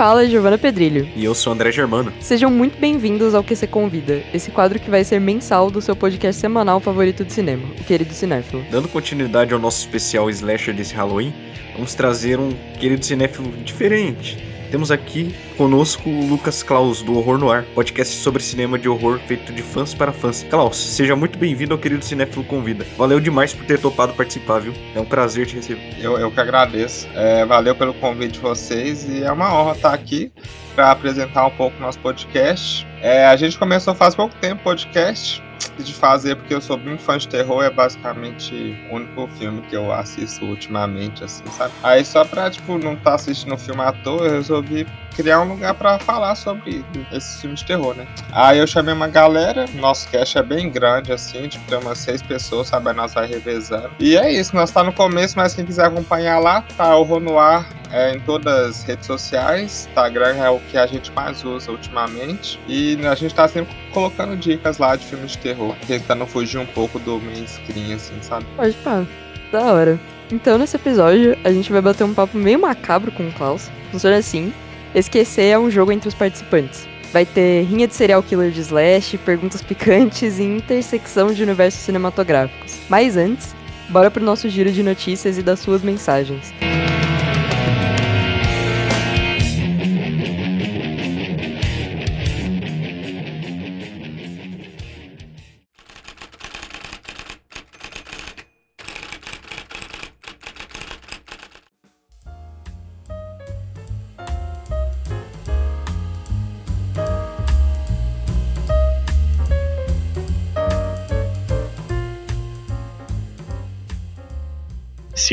Fala é Giovana Pedrilho. E eu sou André Germano. Sejam muito bem-vindos ao QC Convida, esse quadro que vai ser mensal do seu podcast semanal favorito de cinema, o Querido Cinéfilo. Dando continuidade ao nosso especial slasher desse Halloween, vamos trazer um Querido Cinéfilo diferente temos aqui conosco o Lucas Klaus, do Horror no Ar, podcast sobre cinema de horror feito de fãs para fãs. Klaus, seja muito bem-vindo ao querido Cinéfilo Convida. Valeu demais por ter topado participar, viu? É um prazer te receber. Eu, eu que agradeço. É, valeu pelo convite de vocês e é uma honra estar aqui para apresentar um pouco nosso podcast. É, a gente começou faz pouco tempo o podcast de fazer, porque eu sou muito fã de terror, é basicamente o único filme que eu assisto ultimamente, assim, sabe? Aí só pra, tipo, não estar tá assistindo o filme à toa, eu resolvi criar um lugar para falar sobre esses filmes de terror, né? Aí eu chamei uma galera, nosso cast é bem grande, assim, tipo, tem umas seis pessoas, sabe? Nós vai revezando. E é isso, nós tá no começo, mas quem quiser acompanhar lá, tá o Ronoir é, em todas as redes sociais. Instagram é o que a gente mais usa ultimamente. E a gente tá sempre colocando dicas lá de filmes de terror, tentando fugir um pouco do mainstream, assim, sabe? Pode pá, da hora. Então, nesse episódio, a gente vai bater um papo meio macabro com o Klaus. Funciona assim: esquecer é um jogo entre os participantes. Vai ter rinha de serial killer de slash, perguntas picantes e intersecção de universos cinematográficos. Mas antes, bora pro nosso giro de notícias e das suas mensagens.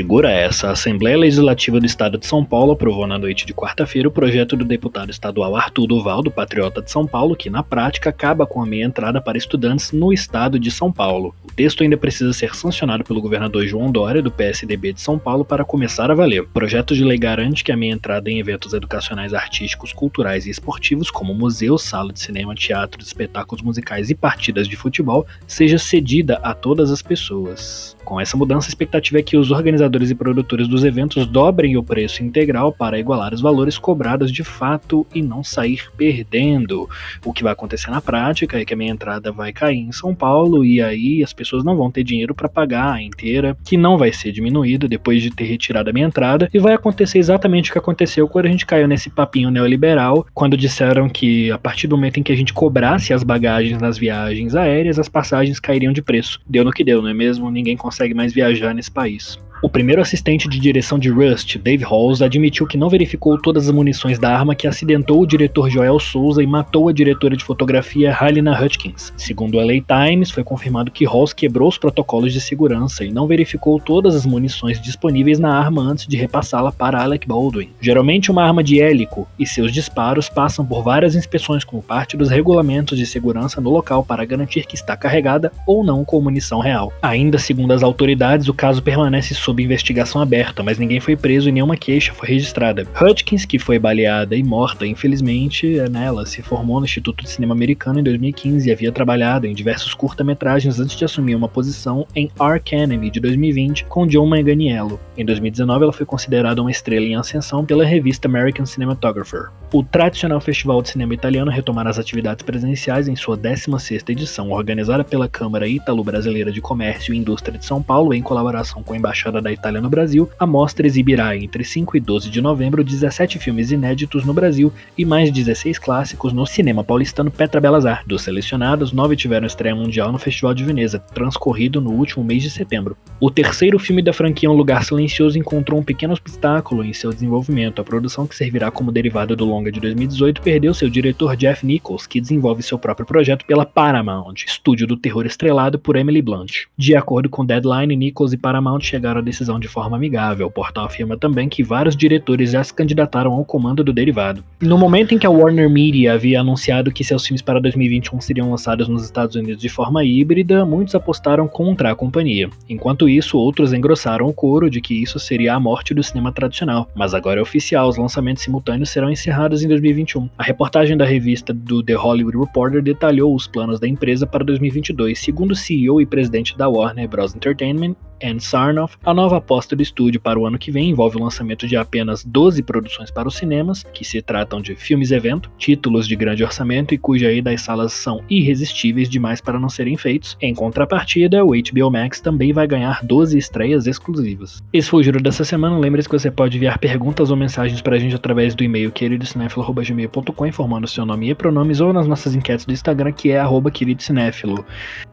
Segura essa. A Assembleia Legislativa do Estado de São Paulo aprovou na noite de quarta-feira o projeto do deputado estadual Arthur Duval, do Patriota de São Paulo, que na prática acaba com a meia entrada para estudantes no estado de São Paulo. O texto ainda precisa ser sancionado pelo governador João Dória, do PSDB de São Paulo, para começar a valer. O projeto de lei garante que a meia entrada em eventos educacionais artísticos, culturais e esportivos, como museus, sala de cinema, teatros, espetáculos musicais e partidas de futebol, seja cedida a todas as pessoas. Com essa mudança, a expectativa é que os organizadores e produtores dos eventos dobrem o preço integral para igualar os valores cobrados de fato e não sair perdendo. O que vai acontecer na prática é que a minha entrada vai cair em São Paulo e aí as pessoas não vão ter dinheiro para pagar a inteira, que não vai ser diminuída depois de ter retirado a minha entrada, e vai acontecer exatamente o que aconteceu quando a gente caiu nesse papinho neoliberal, quando disseram que a partir do momento em que a gente cobrasse as bagagens nas viagens aéreas, as passagens cairiam de preço. Deu no que deu, não é mesmo? Ninguém consegue consegue mais viajar nesse país. O primeiro assistente de direção de Rust, Dave Halls, admitiu que não verificou todas as munições da arma que acidentou o diretor Joel Souza e matou a diretora de fotografia Halina Hutchins. Segundo a LA Times, foi confirmado que Halls quebrou os protocolos de segurança e não verificou todas as munições disponíveis na arma antes de repassá-la para Alec Baldwin. Geralmente, uma arma de hélico e seus disparos passam por várias inspeções como parte dos regulamentos de segurança no local para garantir que está carregada ou não com munição real. Ainda segundo as autoridades, o caso permanece sob investigação aberta, mas ninguém foi preso e nenhuma queixa foi registrada. Hutchins, que foi baleada e morta, infelizmente, é, nela, se formou no Instituto de Cinema Americano em 2015 e havia trabalhado em diversos curta-metragens antes de assumir uma posição em Arcanemy de 2020 com John Manganiello. Em 2019, ela foi considerada uma estrela em ascensão pela revista American Cinematographer. O tradicional Festival de Cinema Italiano retomará as atividades presenciais em sua 16ª edição, organizada pela Câmara Ítalo-Brasileira de Comércio e Indústria de São Paulo em colaboração com a Embaixada Embaixada da Itália no Brasil, a mostra exibirá entre 5 e 12 de novembro 17 filmes inéditos no Brasil e mais 16 clássicos no cinema paulistano Petra Belas Artes. Dos selecionados, nove tiveram estreia mundial no Festival de Veneza, transcorrido no último mês de setembro. O terceiro filme da franquia Um Lugar Silencioso encontrou um pequeno obstáculo em seu desenvolvimento. A produção, que servirá como derivada do longa de 2018, perdeu seu diretor Jeff Nichols, que desenvolve seu próprio projeto pela Paramount, estúdio do terror estrelado por Emily Blunt. De acordo com Deadline, Nichols e Paramount chegaram decisão de forma amigável. O portal afirma também que vários diretores já se candidataram ao comando do derivado. No momento em que a Warner Media havia anunciado que seus filmes para 2021 seriam lançados nos Estados Unidos de forma híbrida, muitos apostaram contra a companhia. Enquanto isso, outros engrossaram o coro de que isso seria a morte do cinema tradicional. Mas agora é oficial, os lançamentos simultâneos serão encerrados em 2021. A reportagem da revista do The Hollywood Reporter detalhou os planos da empresa para 2022. Segundo o CEO e presidente da Warner Bros. Entertainment, Anne Sarnoff, a nova aposta do estúdio para o ano que vem envolve o lançamento de apenas 12 produções para os cinemas, que se tratam de filmes-evento, títulos de grande orçamento e cuja ida às salas são irresistíveis demais para não serem feitos. Em contrapartida, o HBO Max também vai ganhar 12 estreias exclusivas. Esse foi o giro dessa semana. Lembre-se que você pode enviar perguntas ou mensagens para a gente através do e-mail queridocinéfilo.gmail.com informando seu nome e pronomes ou nas nossas enquetes do Instagram que é arroba queridocinéfilo.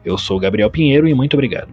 Eu sou Gabriel Pinheiro e muito obrigado.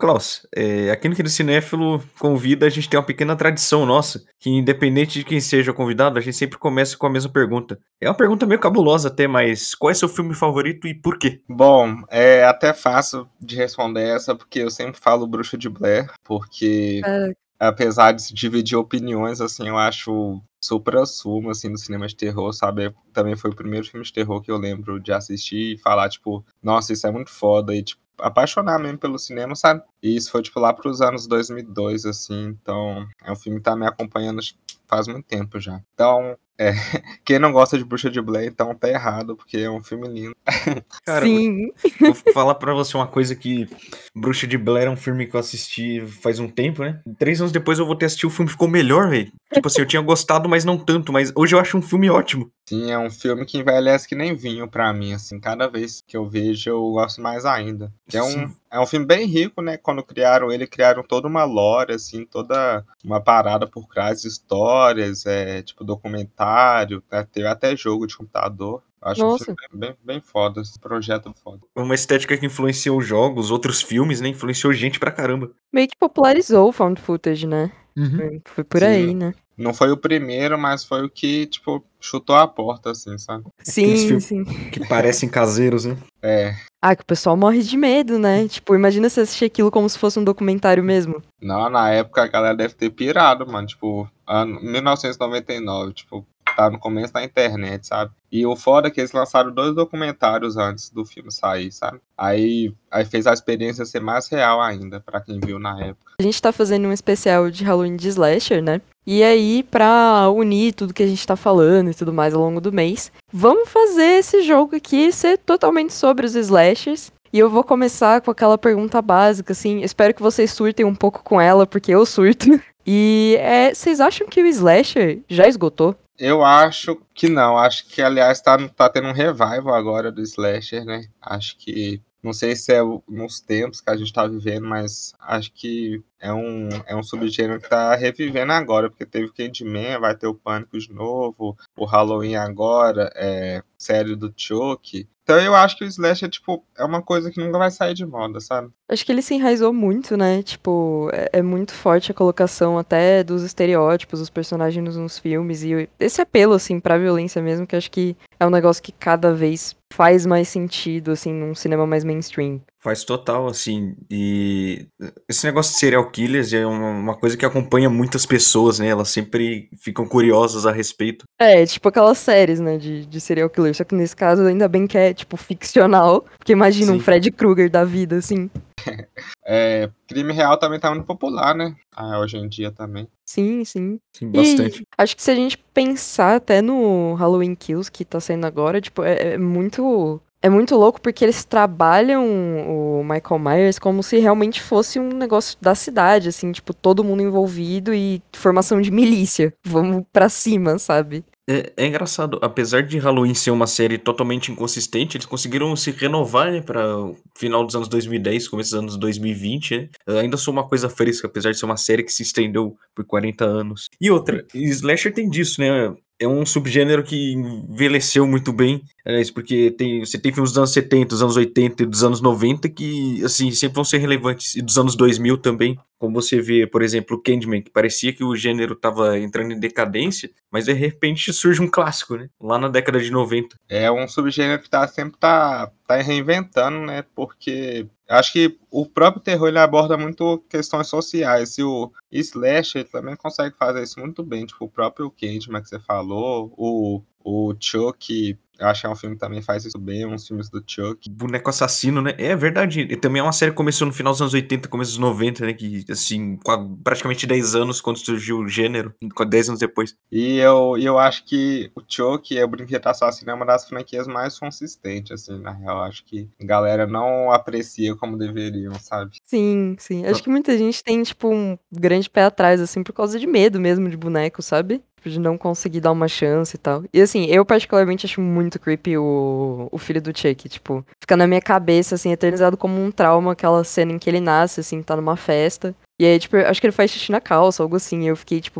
Klaus, é, aqui no Querido Cinéfilo convida, a gente tem uma pequena tradição nossa, que independente de quem seja convidado, a gente sempre começa com a mesma pergunta. É uma pergunta meio cabulosa até, mas qual é seu filme favorito e por quê? Bom, é até fácil de responder essa, porque eu sempre falo Bruxa de Blair, porque É, apesar de se dividir opiniões, assim, eu acho super assumo, assim, do cinema de terror, sabe? Também foi o primeiro filme de terror que eu lembro de assistir e falar, tipo, nossa, isso é muito foda, e, tipo, apaixonar mesmo pelo cinema, sabe? E isso foi, tipo, lá pros anos 2002, assim, então é um filme que tá me acompanhando faz muito tempo já. Então, é, quem não gosta de Bruxa de Blair, então tá errado, porque é um filme lindo. Cara, sim, Vou falar pra você uma coisa que Bruxa de Blair é um filme que eu assisti faz um tempo, né? Três anos depois eu voltei a assistir, o filme ficou melhor, velho. Tipo assim, eu tinha gostado, mas não tanto. Mas hoje eu acho um filme ótimo. Sim, é um filme que envelhece que nem vinho pra mim, assim, cada vez que eu vejo eu gosto mais ainda. É um, Sim. É um filme bem rico, né? Quando criaram ele, criaram toda uma lore, assim, toda uma parada por trás de histórias, é, tipo documentário, né, teve até jogo de computador. Acho Nossa. filme bem, bem foda, esse projeto foda. Uma estética que influenciou jogos, outros filmes, né? Influenciou gente pra caramba. meio que popularizou o found footage, né? Foi- Foi por Sim. aí, né? Não foi o primeiro, mas foi o que, tipo, chutou a porta, assim, sabe? Sim, sim. Que parecem caseiros, né? É. Ah, que o pessoal morre de medo, né? Tipo, imagina você assistir aquilo como se fosse um documentário mesmo. Não, na época a galera deve ter pirado, mano. Tipo, ano 1999, tipo, tá no começo da internet, sabe? E o foda é que eles lançaram dois documentários antes do filme sair, sabe? Aí, aí fez a experiência ser mais real ainda, pra quem viu na época. A gente tá fazendo um especial de Halloween de Slasher, né? E aí, pra unir tudo que a gente tá falando e tudo mais ao longo do mês, vamos fazer esse jogo aqui ser totalmente sobre os slashers. E eu vou começar com aquela pergunta básica, assim. Espero que vocês surtem um pouco com ela, porque eu surto. E é, vocês acham que o slasher já esgotou? Eu acho que não. Acho que, aliás, tá, tá tendo um revival agora do slasher, né? Acho que. Não sei se é o- nos tempos que a gente tá vivendo, mas acho que é um, é um subgênero que tá revivendo agora, porque teve Candyman, vai ter o Pânico de novo, o Halloween agora, é, série do Chuck. Então eu acho que o slasher, tipo, é uma coisa que nunca vai sair de moda, sabe? Acho que ele se enraizou muito, né? Tipo, é, é muito forte a colocação até dos estereótipos, dos personagens nos, nos filmes. E esse apelo, assim, pra violência mesmo, que acho que é um negócio que cada vez faz mais sentido, assim, num cinema mais mainstream. Faz total, assim. E esse negócio de serial killers é uma, uma coisa que acompanha muitas pessoas, né? Elas sempre ficam curiosas a respeito. É, tipo aquelas séries, né, de, de serial killer. Só que nesse caso, ainda bem que é, tipo, ficcional. Porque imagina um Sim. Fred Krueger da vida, assim. É, crime real também tá muito popular, né? Ah, hoje em dia também. Sim, sim. Sim, E bastante. acho que se a gente pensar até no Halloween Kills que tá saindo agora, tipo, é, é muito. É muito louco porque eles trabalham o Michael Myers como se realmente fosse um negócio da cidade, assim, tipo, todo mundo envolvido e formação de milícia. Vamos pra cima, sabe? É, é engraçado, apesar de Halloween ser uma série totalmente inconsistente, eles conseguiram se renovar, né, para o final dos anos 2010, começo dos anos 2020, né? Eu ainda sou uma coisa fresca, apesar de ser uma série que se estendeu por 40 anos. E outra, Slasher tem disso, né? É um subgênero que envelheceu muito bem, aliás, porque tem, você tem filmes dos anos 70, dos anos 80 e dos anos 90 que, assim, sempre vão ser relevantes, e dos anos 2000 também, como você vê, por exemplo, o Candyman, que parecia que o gênero tava entrando em decadência, mas de repente surge um clássico, né? Lá na década de 90. É um subgênero que tá sempre tá, tá reinventando, né? Porque acho que o próprio terror ele aborda muito questões sociais. E o Slasher também consegue fazer isso muito bem. Tipo, o próprio Candyman que você falou, o, o Chuck Eu acho que é um filme que também faz isso bem, uns filmes do Chuck. Boneco assassino, né? É verdade. E também é uma série que começou no final dos anos 80, começo dos 90, né? Que, assim, com praticamente 10 anos quando surgiu o gênero, 10 anos depois. E eu, eu acho que o Chuck e o Brinquedo Assassino é uma das franquias mais consistentes, assim, na real. Acho que a galera não aprecia como deveriam, sabe? Sim, sim. Acho que muita gente tem, tipo, um grande pé atrás, assim, por causa de medo mesmo de boneco, sabe? Tipo, de não conseguir dar uma chance e tal. E assim, eu particularmente acho muito creepy o, o filho do Chuck. Tipo, fica na minha cabeça, assim, eternizado como um trauma aquela cena em que ele nasce, assim, tá numa festa. E aí, tipo, acho que ele faz xixi na calça, algo assim. E eu fiquei, tipo,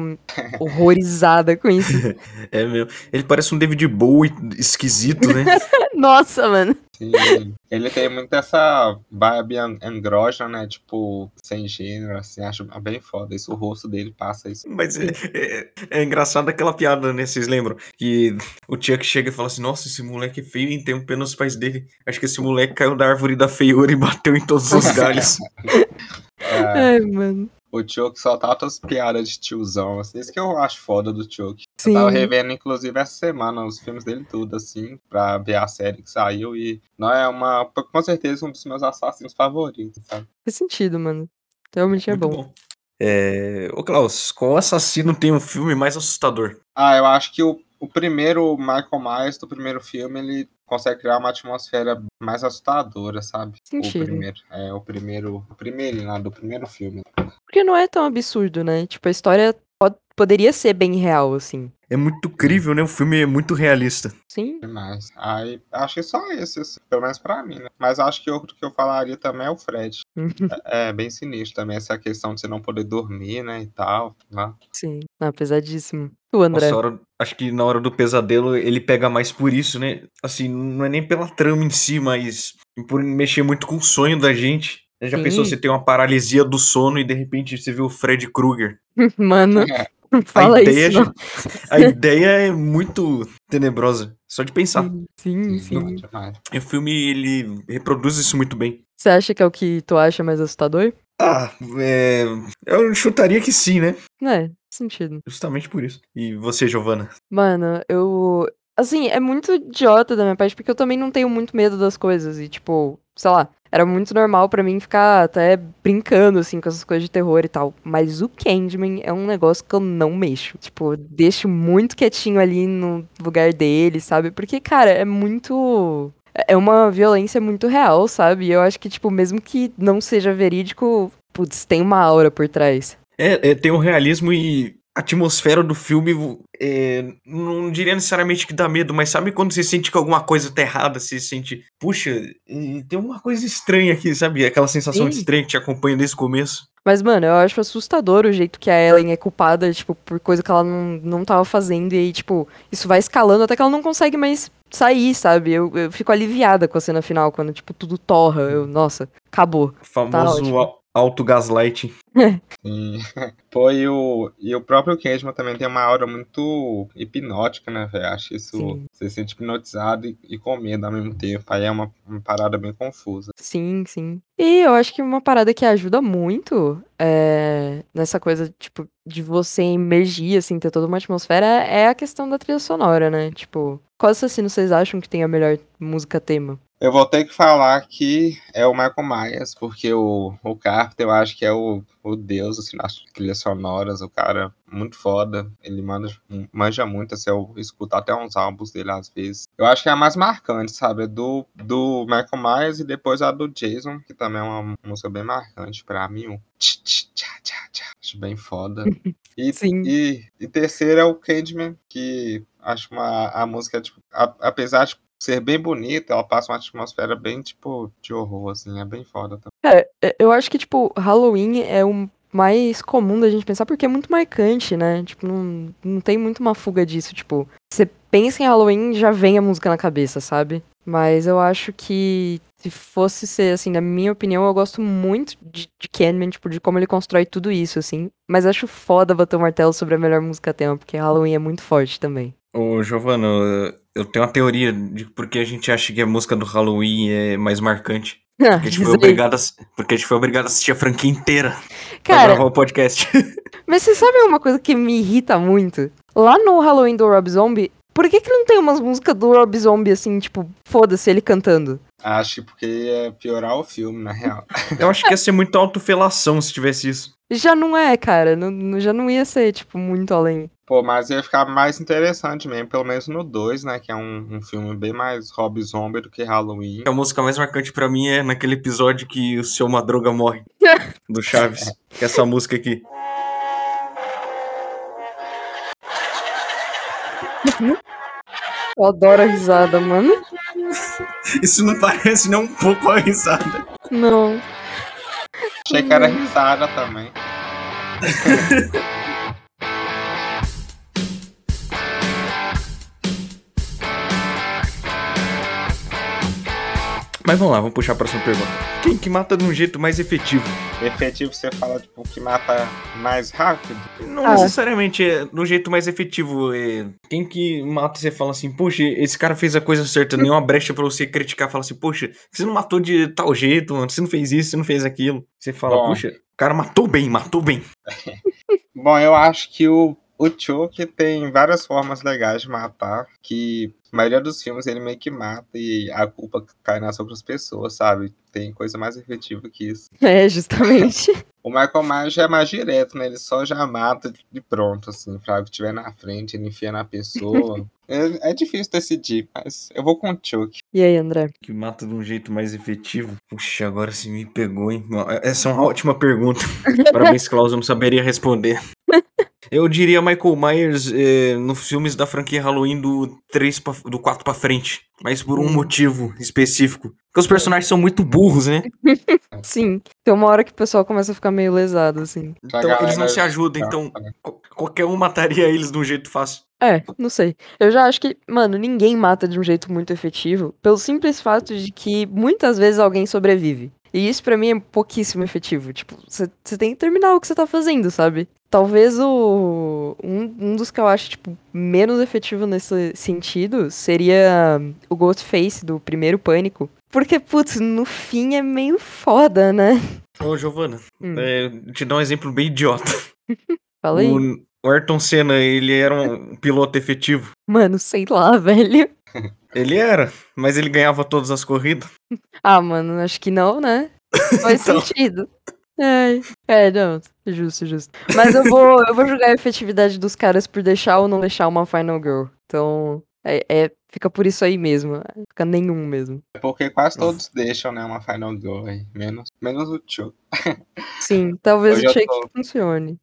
horrorizada com isso. é mesmo. Ele parece um David Bowie esquisito, né? Nossa, mano. Sim. Ele tem muito essa vibe andrógena, né? Tipo, sem gênero, assim, acho bem foda. Isso, o rosto dele passa isso. Mas é, é, é engraçado aquela piada, né? Vocês lembram? Que o Chuck chega e fala assim: Nossa, esse moleque é feio e tem um pé nos pais dele. Acho que esse moleque caiu da árvore da feiura e bateu em todos os galhos. É, Ai, mano. o Chuck só tá outras piadas de tiozão, assim. Isso que eu acho foda do Chuck. Sim. Eu tava revendo, inclusive, essa semana os filmes dele tudo, assim, pra ver a série que saiu. E não é uma. Com certeza, um dos meus assassinos favoritos, sabe? Faz sentido, mano. Realmente é Muito bom. É... Ô, Klaus, qual assassino tem um filme mais assustador? Ah, eu acho que o, o primeiro Michael Myers do primeiro filme, ele consegue criar uma atmosfera mais assustadora, sabe? Sentido. O primeiro. É, o primeiro. O primeiro lá, do primeiro filme. Porque não é tão absurdo, né? Tipo, a história pod- poderia ser bem real, assim. É muito crível, né? O filme é muito realista. Sim. Demais. Aí, acho que só esse, assim, pelo menos pra mim, né? Mas acho que outro que eu falaria também é o Fred. É, é bem sinistro também, essa questão de você não poder dormir, né, e tal. Né? Sim. Não, pesadíssimo. O André. Nossa, hora- acho que na hora do pesadelo ele pega mais por isso, né? Assim, não é nem pela trama em si, mas por mexer muito com o sonho da gente. Já Sim. pensou você ter uma paralisia do sono e de repente você vê o Fred Krueger? Mano, É, fala a ideia, isso. A ideia é muito tenebrosa, só de pensar. Sim, sim. E o filme ele reproduz isso muito bem. Você acha que é o que tu acha mais assustador? Ah, é... eu chutaria que sim, né? É, sentido. Justamente por isso. E você, Giovana? Mano, eu. Assim, é muito idiota da minha parte, porque eu também não tenho muito medo das coisas. E, tipo, sei lá, era muito normal pra mim ficar até brincando, assim, com essas coisas de terror e tal. Mas o Candyman é um negócio que eu não mexo. Tipo, deixo muito quietinho ali no lugar dele, sabe? Porque, cara, é muito. É uma violência muito real, sabe? E eu acho que, tipo, mesmo que não seja verídico, putz, tem uma aura por trás. É, é, tem um realismo e a atmosfera do filme, é, não diria necessariamente que dá medo, mas sabe quando você sente que alguma coisa tá errada, você sente, puxa, tem uma coisa estranha aqui, sabe? Aquela sensação de Sim. estranha que te acompanha desde o começo. Mas, mano, eu acho assustador o jeito que a Ellen é culpada, tipo, por coisa que ela não, não tava fazendo. E aí, tipo, isso vai escalando até que ela não consegue mais sair, sabe? Eu, eu fico aliviada com a cena final, quando, tipo, tudo torra. Eu, nossa, acabou. O famoso ótimo. Au- auto-gaslighting. Sim. Pô, e o, e o próprio Candyman também tem uma aura muito hipnótica, né, velho? Acho isso. Sim. Você se sente hipnotizado e, e com medo ao mesmo tempo. Aí é uma, uma parada bem confusa. Sim, sim. E eu acho que uma parada que ajuda muito é, nessa coisa, tipo, de você emergir, assim, ter toda uma atmosfera, é a questão da trilha sonora, né? Tipo, qual assassino vocês acham que tem a melhor música tema? Eu vou ter que falar que é o Michael Myers, porque o, o Carpenter eu acho que é o, o deus assim, das trilhas sonoras, o cara muito foda. Ele manda, manja muito, assim, eu escuto até uns álbuns dele às vezes. Eu acho que é a mais marcante, sabe? É do, do Michael Myers e depois a do Jason, que também é uma música bem marcante pra mim. O tch, tch, tchá. Acho bem foda. E, Sim. e, e terceiro é o Candyman, que acho uma, a música, tipo, a- apesar de ser bem bonita, ela passa uma atmosfera bem, tipo, de horror, assim, é bem foda também. É, é, eu acho que, tipo, Halloween é o mais comum da gente pensar porque é muito marcante, né? Tipo, não, não tem muito uma fuga disso. Tipo, você pensa em Halloween, já vem a música na cabeça, sabe? Mas eu acho que se fosse ser, assim, na minha opinião, eu gosto muito de, de Candyman, tipo, de como ele constrói tudo isso, assim. Mas acho foda bater o martelo sobre a melhor música tema, porque Halloween é muito forte também. Ô, Giovana, eu- tenho uma teoria de por que a gente acha que a música do Halloween é mais marcante. Porque a gente foi obrigado a, porque a gente foi obrigado a assistir a franquia inteira pra Cara, gravar o podcast. Mas você sabe uma coisa que me irrita muito? Lá no Halloween do Rob Zombie, Por que, que não tem umas músicas do Rob Zombie assim, tipo, foda-se ele cantando? Acho que porque ia piorar o filme, na real. Eu acho que ia ser muito autofelação se tivesse isso. Já não é, cara. não- já não ia ser, tipo, muito além. Pô, mas ia ficar mais interessante mesmo, pelo menos no 2, né? Que é um, um filme bem mais Rob Zombie do que Halloween. A música mais marcante pra mim é naquele episódio que o seu Madruga morre. Do Chaves. Que é essa música aqui. Eu adoro a risada, mano. Isso não parece nem um pouco a risada. Não. Achei que era risada também. Mas vamos lá, vamos puxar a próxima pergunta. Quem que mata de um jeito mais efetivo? Efetivo você fala, tipo, que mata mais rápido. Não Ah. necessariamente é do jeito mais efetivo. É... Quem que mata e você fala assim, poxa, esse cara fez a coisa certa, nenhuma brecha pra você criticar. Fala assim, poxa, você não matou de tal jeito, mano. Você não fez isso, você não fez aquilo. Você fala, Bom. poxa, o cara matou bem, matou bem. Bom, eu acho que o, o Chuck tem várias formas legais de matar, que a maioria dos filmes ele meio que mata e a culpa cai nas outras pessoas, sabe? Tem coisa mais efetiva que isso. É, justamente. O Michael Myers já é mais direto, né? Ele só já mata de pronto, assim, pra o que tiver na frente, ele enfia na pessoa. é, é difícil decidir, mas eu vou com o Chuck. E aí, André? Que mata de um jeito mais efetivo. Puxa, agora você me pegou, hein? Essa é uma ótima pergunta. Parabéns, Klaus, eu não saberia responder. Eu diria Michael Myers eh, nos filmes da franquia Halloween do 3 pra, do 4 pra frente. Mas por um Hum. motivo específico. Porque os personagens são muito burros, né? Sim. Tem uma hora que o pessoal começa a ficar meio lesado, assim. Então eles não se ajudam, então co- qualquer um mataria eles de um jeito fácil. É, não sei. Eu já acho que, mano, ninguém mata de um jeito muito efetivo, pelo simples fato de que muitas vezes alguém sobrevive. E isso pra mim é pouquíssimo efetivo. Tipo, você tem que terminar o que você tá fazendo, sabe? Talvez o. Um, um dos que eu acho, tipo, menos efetivo nesse sentido seria o Ghostface do primeiro Pânico. Porque, putz, no fim é meio foda, né? Ô, Giovana, Hum. é, te dar um exemplo bem idiota. Fala aí. O, o Ayrton Senna, ele era um piloto efetivo. Mano, sei lá, velho. Ele era, mas ele ganhava todas as corridas. Ah, mano, acho que não, né? Faz Então. sentido. É, é, não, justo, justo. Mas eu vou, eu vou julgar a efetividade dos caras por deixar ou não deixar uma Final Girl. Então, é, é- fica por isso aí mesmo. Fica nenhum mesmo. É porque quase todos deixam, né, uma Final Girl aí. Menos, menos o Chuck. Sim, talvez Hoje o Shake tô- funcione.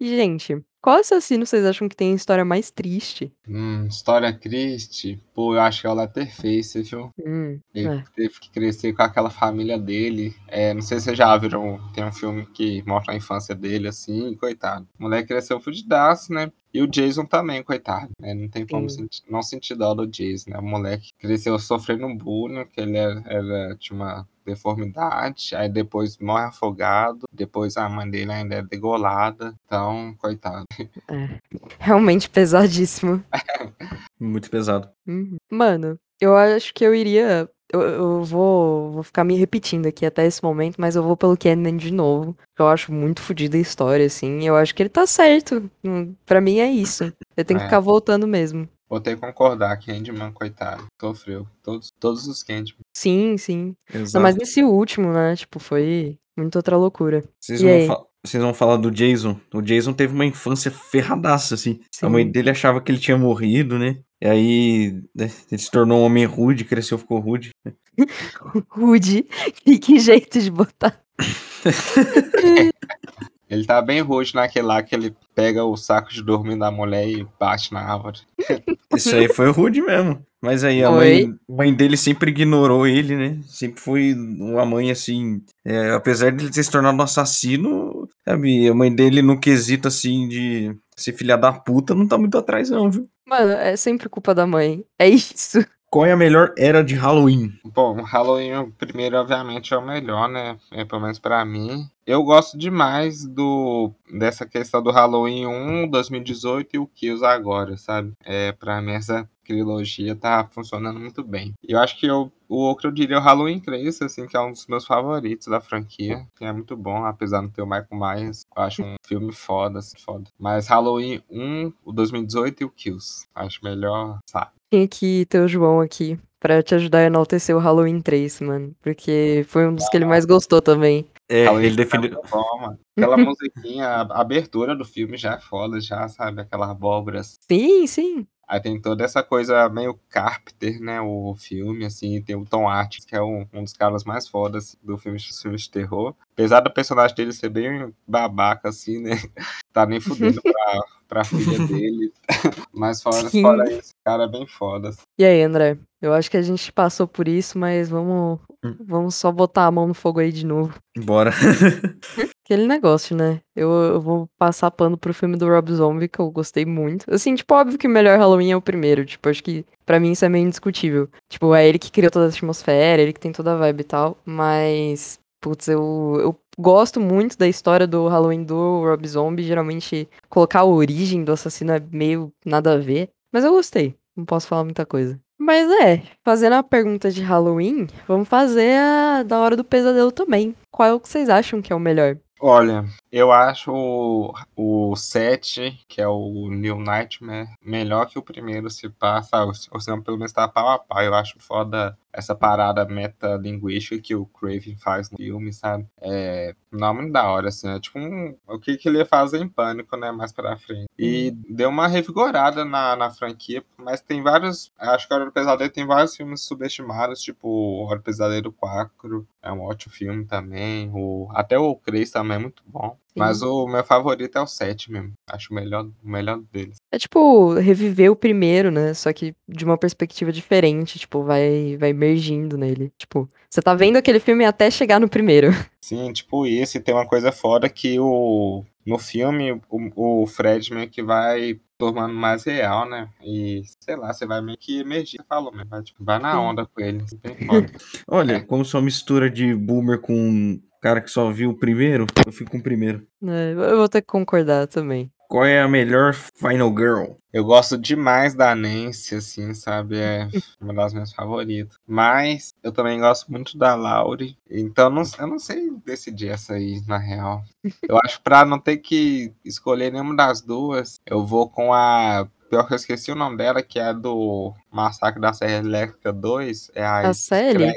E, gente, qual assassino vocês acham que tem a história mais triste? Hum, história triste. Pô, eu acho que é o Letterface, viu? Hum, Ele É. teve que crescer com aquela família dele. É, não sei se vocês já viram, tem um filme que mostra a infância dele, assim, coitado. O moleque cresceu fudidaço, né? E o Jason também, coitado. né? Não tem como Sim. senti- não sentir dó do Jason, né? O moleque cresceu sofrendo bullying, que ele era, era- tinha uma deformidade, aí depois morre afogado, depois a mãe dele ainda é degolada. Então, coitado. realmente pesadíssimo. Muito pesado. Uhum. Mano, eu acho que eu iria. Eu, eu vou, vou ficar me repetindo aqui até esse momento, mas eu vou pelo Kenan de novo. Eu acho muito fodida a história, assim. Eu acho que ele tá certo. Hum, Pra mim é isso. Eu tenho que É. ficar voltando mesmo. Vou ter que concordar, Candyman, coitado. Sofreu. Todos, todos os Candyman. Sim, sim. Exato. Não, mas nesse último, né? Tipo, foi muito outra loucura. Vocês E vão, fa- vocês vão falar do Jason. O Jason teve uma infância ferradaça, assim. Sim. A mãe dele achava que ele tinha morrido, né? E aí né, ele se tornou um homem rude, cresceu, ficou rude. Rude. Que, que jeito de botar. Ele tá bem roxo naquele lá que ele pega o saco de dormir da mulher e bate na árvore. Isso aí foi rude mesmo. Mas aí a mãe, mãe dele sempre ignorou ele, né? Sempre foi uma mãe assim. é, apesar de ele ter se tornado um assassino, sabe? A mãe dele no quesito assim de ser filha da puta não tá muito atrás, não, viu? Mano, é sempre culpa da mãe. É isso. Qual é a melhor era de Halloween? Bom, Halloween, primeiro, obviamente, é o melhor, né? É, pelo menos pra mim. Eu gosto demais do dessa questão do Halloween 1, 2018 e o Kills agora, sabe? É, pra mim, essa trilogia tá funcionando muito bem. Eu acho que eu o outro eu diria o Halloween 3, assim, que é um dos meus favoritos da franquia. Que é muito bom, apesar de não ter o Michael Myers. Eu acho um filme foda, assim, foda. Mas Halloween 1, o 2018 e o Kills. Acho melhor, sabe? Tinha que ter o João aqui pra te ajudar a enaltecer o Halloween 3, mano. Porque foi um dos que ele mais gostou também. É, Halloween ele 3 defendeu. muito bom, mano. Aquela musiquinha, a abertura do filme já é foda, já, sabe? Aquela abóbora Sim, sim. Aí tem toda essa coisa meio Carpenter, né? O filme, assim, tem o Tom Atkins, que é um, um dos caras mais fodas do filme, dos filmes de terror. Apesar do personagem dele ser bem babaca, assim, né? Tá nem fudendo pra, pra filha dele. Mas fora, Sim. fora isso, cara é bem foda. assim. E aí, André? Eu acho que a gente passou por isso, mas vamos, Hum. vamos só botar a mão no fogo aí de novo. Bora. Aquele negócio, né? Eu, eu vou passar pano pro filme do Rob Zombie, que eu gostei muito. Assim, tipo, óbvio que o melhor Halloween é o primeiro. Tipo, acho que pra mim isso é meio indiscutível. Tipo, é ele que criou toda a atmosfera, ele que tem toda a vibe e tal. Mas, putz, eu, eu gosto muito da história do Halloween do Rob Zombie. Geralmente, colocar a origem do assassino é meio nada a ver. Mas eu gostei. Não posso falar muita coisa. Mas é, fazendo a pergunta de Halloween, vamos fazer a da hora do pesadelo também. Qual é o que vocês acham que é o melhor? Olha, eu acho o, o 7, que é o New Nightmare, melhor que o primeiro, se passa. O, o cinema pelo menos tá pau a pau. Eu acho foda essa parada metalinguística que o Craven faz no filme, sabe? É, não, muito da hora, assim. É tipo um, o que, que ele ia fazer em pânico, né? Mais pra frente. E deu uma revigorada na, na franquia, mas tem vários. Acho que Hora do Pesadelo tem vários filmes subestimados, tipo Hora do Pesadelo 4. É um ótimo filme também. O, até o Chris também é muito bom. Mas o meu favorito é o 7 mesmo. Acho o melhor, o melhor deles. É tipo reviver o primeiro, né? Só que de uma perspectiva diferente, tipo, vai vai emergindo nele. Tipo, você tá vendo aquele filme até chegar no primeiro. Sim, tipo isso. E tem uma coisa foda que o, no filme o, o Fred meio que vai tornando mais real, né? E sei lá, você vai meio que emergir. Você falou, mesmo, vai, tipo, vai na onda com ele. Olha, como sua mistura de boomer com cara que só viu o primeiro, eu fico com o primeiro. É, eu vou ter que concordar também. Qual é a melhor Final Girl? Eu gosto demais da Nancy, assim, sabe? É uma das minhas favoritas. Mas eu também gosto muito da Laurie. Então não, eu não sei decidir essa aí, na real. Eu acho que pra não ter que escolher nenhuma das duas, eu vou com a. Pior que eu esqueci o nome dela, que é a do Massacre da Serra Elétrica 2. É a, A Sally?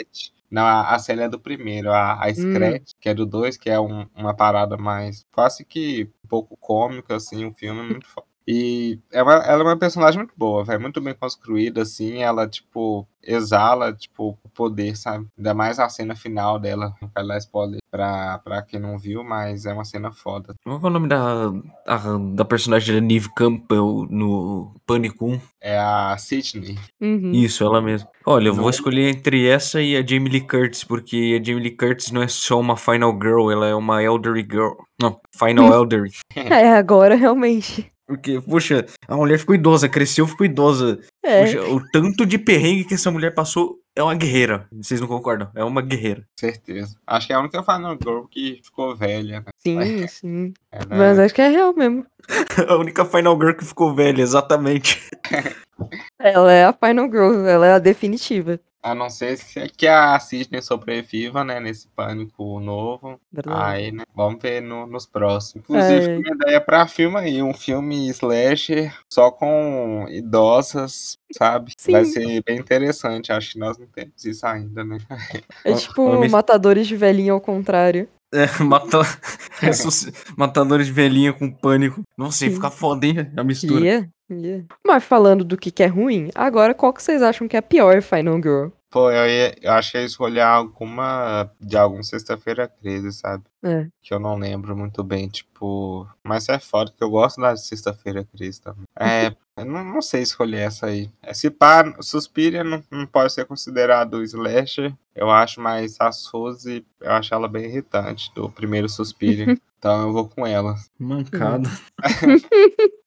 Não, a, a Sally é do primeiro, a, a Scratch, que é do 2, que é um- uma parada mais quase que um pouco cômica, assim, o filme é muito foda. E é uma- ela é uma personagem muito boa, velho, muito bem construída, assim, ela, tipo, exala, tipo, o poder, sabe? Ainda mais a cena final dela, não quero dar spoiler pra, pra quem não viu, mas é uma cena foda. Qual é o nome da, a- da personagem da Neve Campbell no Pânico 1? É a Sidney. Uhum. Isso, ela mesma. Olha, eu Não vou escolher entre essa e a Jamie Lee Curtis, porque a Jamie Lee Curtis não é só uma Final Girl, ela é uma Elderly Girl. Não, Final Elderly. É, agora realmente. Porque, poxa, a mulher ficou idosa, cresceu, ficou idosa. É. Poxa, o tanto de perrengue que essa mulher passou é uma guerreira. Vocês não concordam? É uma guerreira. Certeza. Acho que é a única Final Girl que ficou velha, né? Sim, sim. Ela Mas é- acho que é real mesmo. A única Final Girl que ficou velha, exatamente. Ela é a Final Girl, ela é a definitiva. A não ser se é que a Sidney sobreviva, né, nesse pânico novo. Verdade. Aí, né, vamos ver no- nos próximos. Inclusive, É. minha ideia pra filme aí, um filme slasher só com idosas, sabe? Vai Sim. ser bem interessante. Acho que nós não temos isso ainda, né? É tipo matadores de velhinho ao contrário. É, mata... Matadores de velhinha com pânico. Nossa, ia ficar foda, hein? A mistura. Ia, ia. Mas falando do que, que é ruim, agora qual que vocês acham que é a pior Final Girl? Pô, eu, ia- eu acho que eu ia escolher alguma de algum Sexta-feira 13, sabe? É. Que eu não lembro muito bem, tipo. Mas é foda, que eu gosto da Sexta-feira 13 também. É, eu não, não sei escolher essa aí. É, Se pá, Suspiria não, não pode ser considerado slasher, eu acho, mas a Suzy, eu acho ela bem irritante, do primeiro Suspiria. então eu vou com ela. Mancada.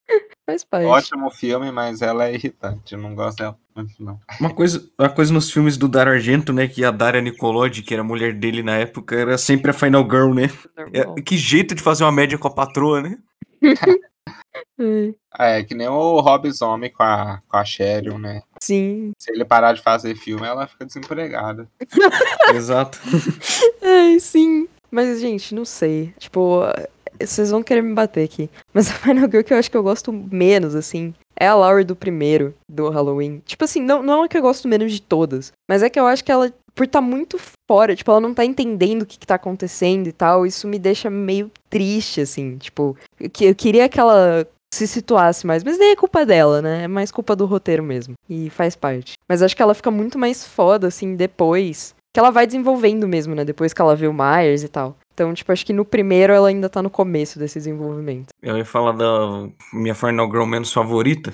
Faz parte. Ótimo filme, mas ela é irritante, eu não gosto dela muito, não. Uma coisa, uma coisa nos filmes do Dario Argento, né? Que a Daria Nicolodi, que era a mulher dele na época, era sempre a Final Girl, né? É, que jeito de fazer uma média com a patroa, né? É. É, que nem o Rob Zombie com a, com a Cheryl, né? Sim. Se ele parar de fazer filme, ela fica desempregada. Exato. Ai, sim. Mas, gente, não sei. Tipo, vocês vão querer me bater aqui. Mas a Final Girl que eu acho que eu gosto menos, assim, é a Laurie do primeiro, do Halloween. Tipo assim, não, não é que eu gosto menos de todas. Mas é que eu acho que ela, por estar tá muito fora, tipo, ela não tá entendendo o que, que tá acontecendo e tal, isso me deixa meio triste, assim. Tipo, que eu queria que ela se situasse mais. Mas nem é culpa dela, né? É mais culpa do roteiro mesmo. E faz parte. Mas acho que ela fica muito mais foda, assim, depois. Que ela vai desenvolvendo mesmo, né? Depois que ela vê o Myers e tal. Então, tipo, acho que no primeiro ela ainda tá no começo desse desenvolvimento. Eu ia falar da minha Final Girl menos favorita.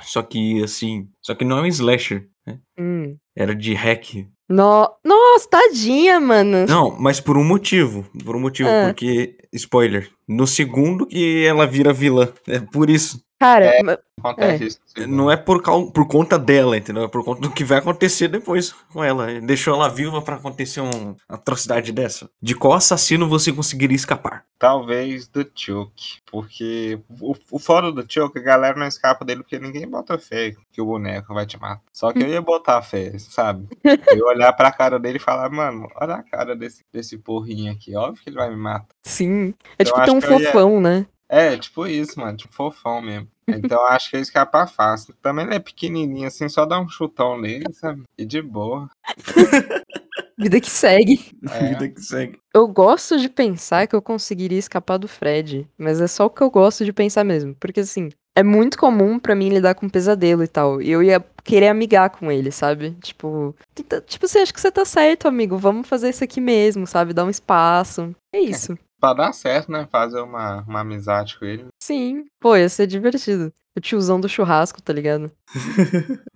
Só que, assim. Só que não é um slasher, né? Hum. Era de hack. No... Nossa, tadinha, mano. Não, mas por um motivo. Por um motivo, Ah. porque. Spoiler. No segundo que ela vira vilã. É por isso. Cara, É. ma- Acontece isso. no segundo. Não é por, cau- por conta dela, entendeu? É por conta do que vai acontecer depois com ela. Deixou ela viva pra acontecer uma atrocidade dessa. De qual assassino você conseguiria escapar? Talvez do Chuck. Porque o, o fora do Chuck, a galera não escapa dele porque ninguém bota fé que o boneco vai te matar. Só que eu ia botar fé, sabe? Eu ia olhar pra cara dele e falar, mano, olha a cara desse, desse porrinho aqui. Óbvio que ele vai me matar. sim. É Eu tipo tão que eu ia- fofão, né? É, tipo isso, mano. Tipo fofão mesmo. Então eu acho que ia escapar fácil. Também ele é pequenininho, assim, só dá um chutão nele, sabe? E de boa. Vida que segue. É. Vida que segue. Eu gosto de pensar que eu conseguiria escapar do Fred, mas é só o que eu gosto de pensar mesmo. Porque assim, é muito comum pra mim lidar com pesadelo e tal. E eu ia querer amigar com ele, sabe? Tipo, tenta- tipo assim, acho que você tá certo, amigo. Vamos fazer isso aqui mesmo, sabe? Dar um espaço. É isso. Pra dar certo, né? Fazer uma, uma amizade com ele. Sim. Pô, ia ser divertido. O tiozão do churrasco, tá ligado?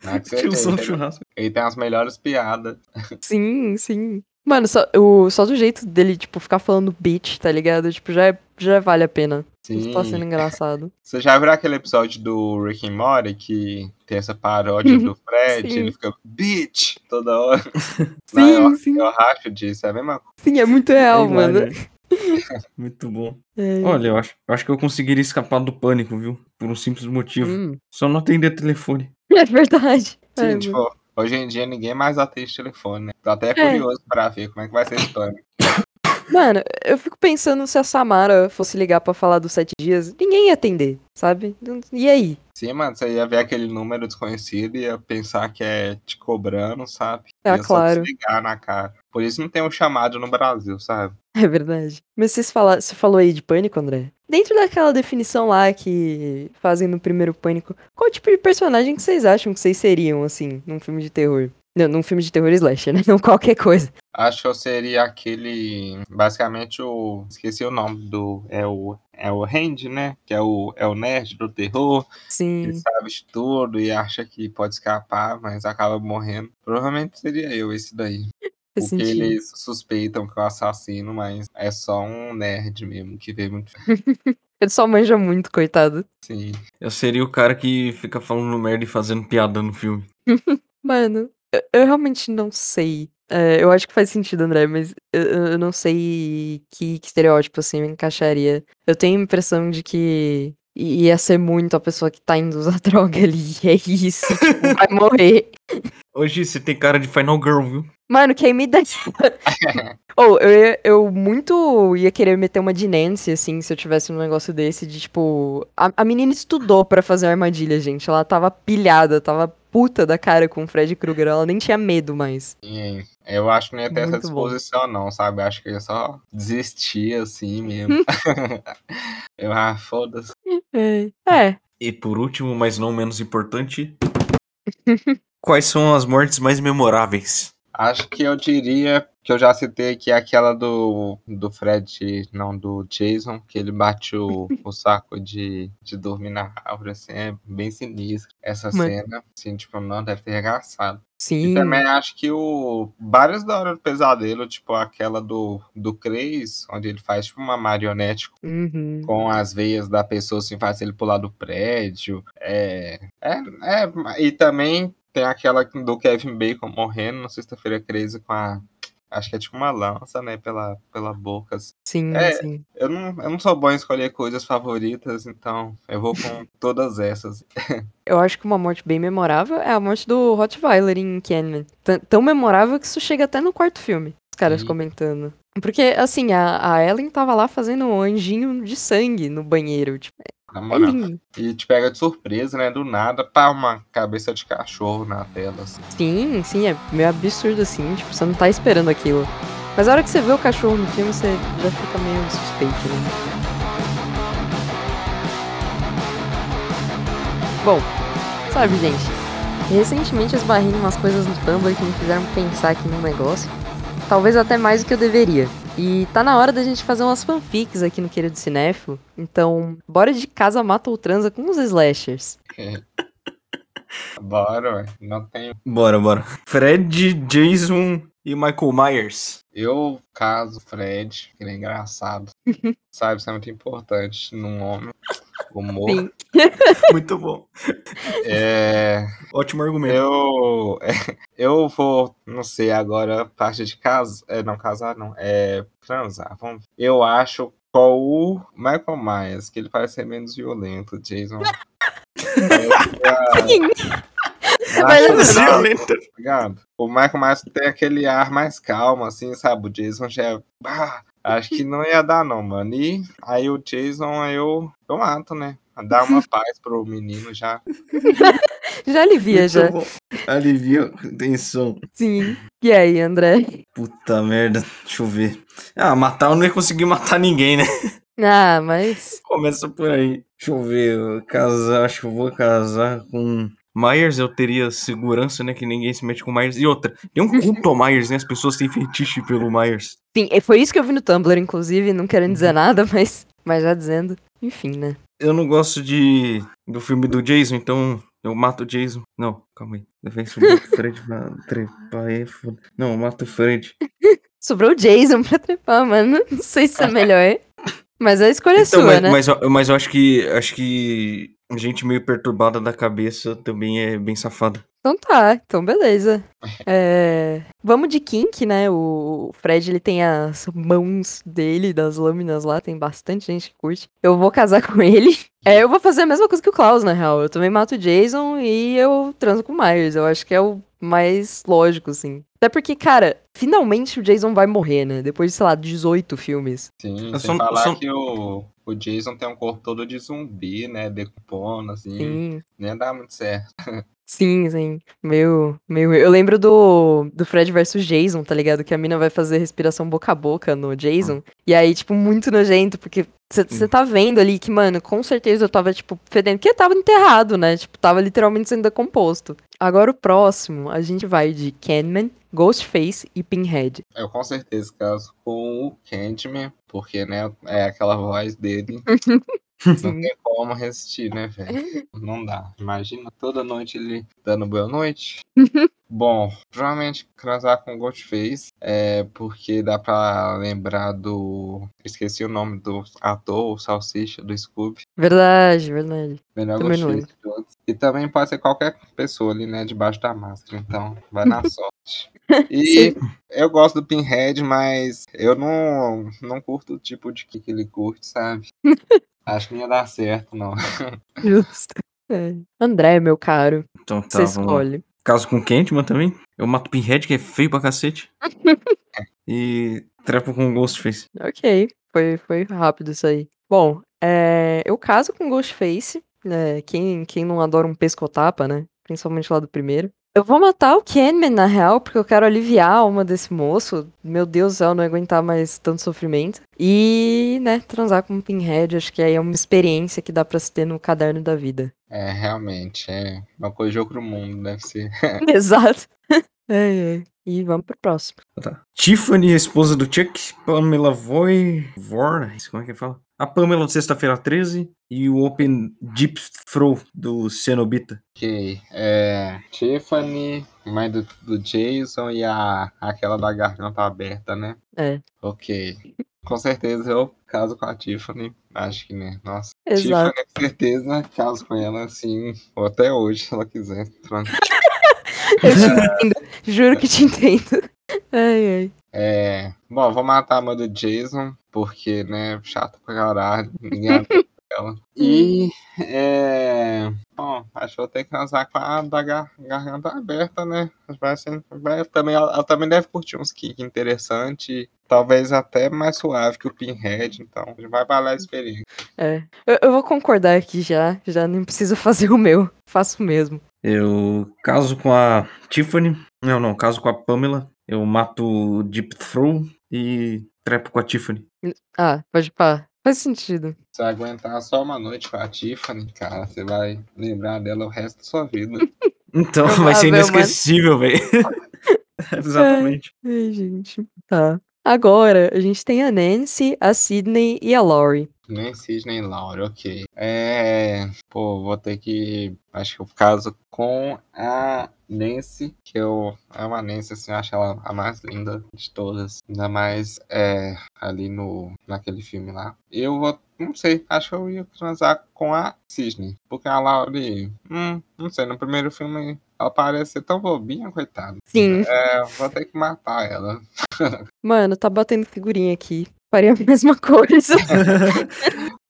Né? Que Tio certeza, São ele, Churrasco. ele tem as melhores piadas. Sim, sim. Mano, só, o, só do jeito dele, tipo, ficar falando bitch, tá ligado? Tipo, já, é- já vale a pena. Isso tá sendo Sim. engraçado. Você já viu aquele episódio do Rick and Morty que tem essa paródia do Fred? Sim. Ele fica bitch toda hora. Sim, Não, eu, sim. eu racho disso, é a mesma coisa. Sim, é muito real, mano. Verdade. Muito bom. É. Olha, eu acho, eu acho que eu conseguiria escapar do pânico, viu? Por um simples motivo. Hum, Só não atender telefone. é verdade. Sim, Ai, mano. tipo, hoje em dia ninguém mais atende telefone, né? Tô até É. curioso pra ver como é que vai ser esse plano. Mano, eu fico pensando se a Samara fosse ligar pra falar dos sete dias, ninguém ia atender, sabe? E aí? Sim, mano, você ia ver aquele número desconhecido e ia pensar que é te cobrando, sabe? Ah, ia claro. só desligar na cara. Por isso não tem um chamado no Brasil, sabe? É verdade. Mas vocês fala, você falou aí de pânico, André? Dentro daquela definição lá que fazem no primeiro pânico, qual tipo de personagem que vocês acham que vocês seriam, assim, num filme de terror? Não, num filme de terror slasher, né? Não qualquer coisa. Acho que eu seria aquele. Basicamente o. Esqueci o nome do. É o. É o Randy, né? Que é o, é o nerd do terror. Sim, Ele sabe de tudo e acha que pode escapar, mas acaba morrendo. Provavelmente seria eu esse daí. Porque sentido. eles suspeitam que é o assassino, mas é só um nerd mesmo que vê muito. Ele só manja muito, coitado. Sim. Eu seria o cara que fica falando merda e fazendo piada no filme. Mano, eu, realmente não sei. É, eu acho que faz sentido, André, mas eu, eu não sei que, que estereótipo assim me encaixaria. Eu tenho a impressão de que ia ser muito a pessoa que tá indo usar droga ali. É isso, tipo, vai morrer. Hoje você tem cara de Final Girl, viu? Mano, quem me dá. Ou eu, ia- eu muito ia querer meter uma de Nancy, assim, se eu tivesse um negócio desse, de tipo. A, a menina estudou pra fazer a armadilha, gente. Ela tava pilhada, tava puta da cara com o Fred Krueger. Ela nem tinha medo mais. E eu acho que não ia ter essa Muito bom. disposição, não, sabe? Acho que eu ia só desistir assim mesmo. eu, ah, foda-se. É. É. E por último, mas não menos importante, quais são as mortes mais memoráveis? Acho que eu diria que eu já citei que é aquela do, do Fred, não, do Jason, que ele bate o, o saco de, de dormir na árvore, assim, é bem sinistro. Essa Mano. cena, assim, tipo, não, deve ter arregaçado. E Sim. também acho que o. Várias da hora do pesadelo, tipo aquela do, do Cres, onde ele faz tipo uma marionete Uhum. com as veias da pessoa, assim, faz ele pular do prédio. É. É. é e também tem aquela do Kevin Bacon morrendo na sexta-feira 13 com a. Acho que é tipo uma lança, né? Pela, pela boca. assim. Sim, É. sim. Eu não, eu não sou bom em escolher coisas favoritas, então eu vou com todas essas. Eu acho que uma morte bem memorável é a morte do Rottweiler em. Tão- Tão memorável que isso chega até no quarto filme. Os caras Sim. comentando. Porque, assim, a, a Ellen tava lá fazendo um anjinho de sangue no banheiro. Tipo, Na é moral. lindo. E te pega de surpresa, né? Do nada, pá, uma cabeça de cachorro na tela. Assim. Sim, sim, é meio absurdo assim. Tipo, você não tá esperando aquilo. Mas a hora que você vê o cachorro no filme, você já fica meio suspeito, né? Bom, sabe, gente? Recentemente eu esbarrei em umas coisas no Tumblr que me fizeram pensar aqui num negócio. Talvez até mais do que eu deveria. E tá na hora da gente fazer umas fanfics aqui no Querido Cinéfilo. Então, bora de casa mata ou transa com os slashers. Bora, ué. Não tenho. Bora, bora. Fred, Jason e Michael Myers. Eu caso Fred, que ele é engraçado. Sabe, isso é muito importante num homem. Humor. Sim. Muito bom. É. Ótimo argumento. Eu. Eu vou, não sei, agora, parte de casa. É, não, casar não. É. Transar. Vamos ver. Eu acho com o Michael Myers, que ele parece ser menos violento. Jason. Sim. Mas Violento. tá ligado? O Michael Myers tem aquele ar mais calmo, assim, sabe? O Jason já é. Ah, acho que não ia dar, não, mano. E aí o Jason, eu, eu mato, né? Dar uma paz pro menino já. Já alivia, Muito já. bom. Alivia a tensão. Sim. E aí, André? Puta merda. Deixa eu ver. Ah, matar eu não ia conseguir matar ninguém, né? Ah, mas. Começa por aí. Deixa eu ver. eu Casar, acho que eu vou casar com. Myers, eu teria segurança, né? Que ninguém se mete com Myers. E outra, tem um culto ao Myers, né? As pessoas têm fetiche pelo Myers. Sim, foi isso que eu vi no Tumblr, inclusive, não querendo dizer nada, mas, mas já dizendo. Enfim, né? Eu não gosto de do filme do Jason, então eu mato o Jason. Não, calma aí. Subir o Fred pra trepar aí. foda- Não, eu mato o Fred. Sobrou o Jason pra trepar, mano. Não sei se é melhor. Mas a escolha é Então, sua, mas, né? mas, eu- mas eu acho que acho que gente meio perturbada da cabeça também é bem safada. Então tá, então beleza. É, Vamos de kink, né? O Fred, ele tem as mãos dele, das lâminas lá, tem bastante gente que curte. Eu vou casar com ele. É, eu vou fazer a mesma coisa que o Klaus, na real. Eu também mato o Jason e eu transo com o Myers. Eu acho que é o mais lógico, assim. Até porque, cara, finalmente o Jason vai morrer, né? Depois de, sei lá, 18 filmes. Sim, Eu sem só- falar que o, o Jason tem um corpo todo de zumbi, né? Decompondo, assim. Sim. Nem dá muito certo. Sim, sim. Meu, meu. Eu lembro do, do Fred versus Jason, tá ligado? Que a mina vai fazer respiração boca a boca no Jason. E aí, tipo, muito nojento, porque você tá vendo ali que, mano, com certeza eu tava, tipo, fedendo. Porque eu tava enterrado, né? Tipo, tava literalmente sendo decomposto. Agora o próximo, a gente vai de Candyman, Ghostface e Pinhead. Eu com certeza caso com o Candyman, porque, né, é aquela voz dele. Não Sim. tem como resistir, né, velho? Não dá. Imagina toda noite ele dando boa noite. Bom, provavelmente casar com o Ghostface, é porque dá pra lembrar do. Esqueci o nome do ator, o Salsicha, do Scooby. Verdade, verdade. Melhor Também Ghostface de todos. E também pode ser qualquer pessoa ali, né, debaixo da máscara. Então, vai na sorte. E eu gosto do Pinhead, mas eu não, não curto o tipo de que ele curte, sabe? Acho que não ia dar certo, não. Justo. É. André, meu caro, Então você tá, lá. escolhe. Caso com Candyman também. Eu mato o Pinhead, que é feio pra cacete. e trepo com o Ghostface. Ok, foi, foi rápido isso aí. Bom, é, eu caso com Ghostface, né? Quem, quem não adora um pescotapa, né? Principalmente lá do primeiro. Eu vou matar o Kenman, na real, porque eu quero aliviar a alma desse moço. Meu Deus céu, não aguentar mais tanto sofrimento. E, né, transar com um Pinhead, acho que aí é uma experiência que dá pra se ter no caderno da vida. É, realmente, é uma coisa de outro mundo, deve ser. Exato. É, é. E vamos pro próximo. Tá. Tiffany, esposa do Chuck. Pamela Voy. Vor. Como é que fala? A Pamela do Sexta-feira 13. E o Open Deep Throw do Cenobita. Ok, é. Tiffany, mãe do, do Jason e a aquela da garganta aberta, né? É, Ok. Com certeza eu caso com a Tiffany. Acho que, né? Nossa. exato. Tiffany, com certeza, caso com ela, assim, ou até hoje, se ela quiser. Eu te entendo. Juro que te entendo. Ai, ai. É, bom, vou matar a mãe do Jason, porque, né, chato pra caralho. Ninguém ela. E, é, bom, acho que vou ter que casar com a da gar- garganta aberta, né? Vai ser, vai, também, ela, ela também deve curtir uns kicks interessantes, talvez até mais suave que o Pinhead, então vai valer a experiência. É. Eu, eu vou concordar aqui já. Já nem preciso fazer o meu. Faço mesmo. Eu caso com a Tiffany. Não, não, caso com a Pamela. Eu mato o Deep Throw e trepo com a Tiffany. Ah, pode pá. Faz sentido. Se aguentar só uma noite com a Tiffany, cara, você vai lembrar dela o resto da sua vida. Então vai ser inesquecível, velho. Exatamente. Ai, gente. Tá. Agora, a gente tem a Nancy, a Sydney e a Laurie. Nem Sidney Laura, ok. É. Pô, vou ter que. Acho que eu caso com a Nancy, que eu amo a Nancy, assim, eu acho ela a mais linda de todas. Ainda mais é, ali no, naquele filme lá. Eu vou. Não sei, acho que eu ia transar com a Sidney. Porque a Laurie. Hum, não sei, no primeiro filme ela parece ser tão bobinha, coitada. Sim. É, vou ter que matar ela. Mano, tá batendo figurinha aqui. Faria a mesma coisa.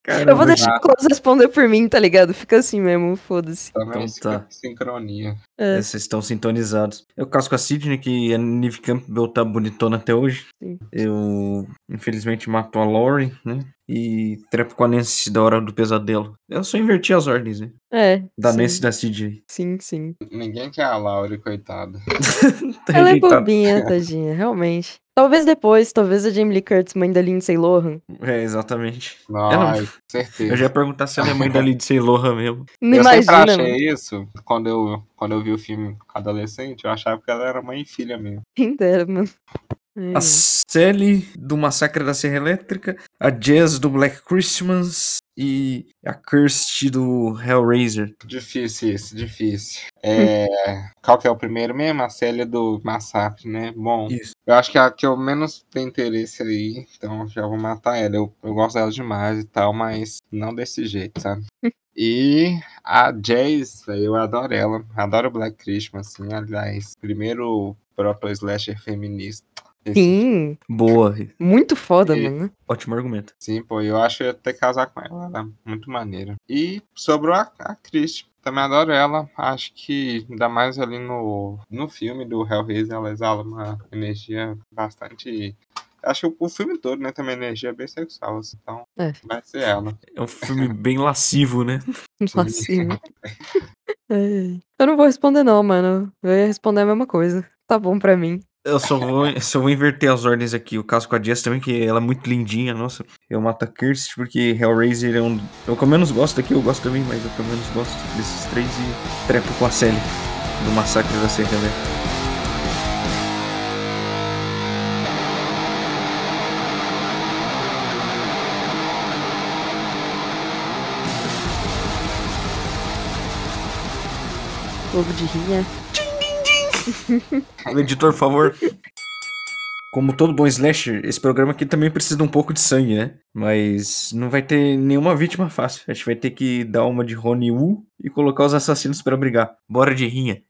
Caramba, eu vou deixar já. o Klaus responder por mim, tá ligado? Fica assim mesmo, foda-se. Também Então tá. sin- sincronia. É. Vocês estão sintonizados. Eu caso com a Sidney, que a Neve Campbell tá bonitona até hoje. Sim. Eu, infelizmente, mato a Laurie, né? E trepo com a Nancy da Hora do Pesadelo. Eu só inverti as ordens, né? É. Da sim. Nancy e da Sidney. Sim, sim. Ninguém quer a Laurie, coitada. Tá Ela é bobinha, tadinha, realmente. Talvez depois, talvez a Jamie Lee Curtis, mãe da Lindsay Lohan. É, exatamente. Nossa, Eu certeza. já ia perguntar se ela é mãe da Lindsay Lohan mesmo. Não eu sempre imagina, achei mano. isso quando eu, quando eu vi o filme adolescente, eu achava que ela era mãe e filha mesmo. Quem dera, mano. É. A Sally do Massacre da Serra Elétrica, a Jazz do Black Christmas e a Kirsty do Hellraiser. Difícil isso, difícil. É, qual que é o primeiro mesmo? A Célia do Massacre, né? Bom, Isso. eu acho que é a que eu menos tenho interesse aí, então já vou matar ela. Eu, eu gosto dela demais e tal, mas não desse jeito, sabe? E a Jazz, velho, eu adoro ela. Adoro Black Christmas, assim, aliás. Primeiro proto-slasher feminista. Sim, Boa, muito foda, E- mano. ótimo argumento. Sim, pô, eu acho que eu ia ter que casar com ela, ela é muito maneira. E sobrou a, a Christie, também adoro ela, acho que ainda mais ali no, no filme do Hellraiser, ela exala uma energia bastante... Acho que o, filme todo, né, tem uma energia bem sexual, assim, então É. vai ser ela. É um filme bem lascivo, né? Sim. É. Eu não vou responder não, mano. Eu ia responder a mesma coisa. Tá bom pra mim. Eu só vou, eu só vou inverter as ordens aqui. O caso com a Jess também, que ela é muito lindinha, nossa. Eu mato a Kirsty porque Hellraiser é um. Eu que eu menos gosto aqui, eu gosto também, mas eu que eu menos gosto desses três e trepo com a Sally do Massacre da Serra Elétrica. Fogo de rinha. O editor, por favor. Como todo bom slasher, esse programa aqui também precisa de um pouco de sangue, né? Mas não vai ter nenhuma vítima fácil. A gente vai ter que dar uma de Rony Wu e colocar os assassinos pra brigar. Bora de rinha.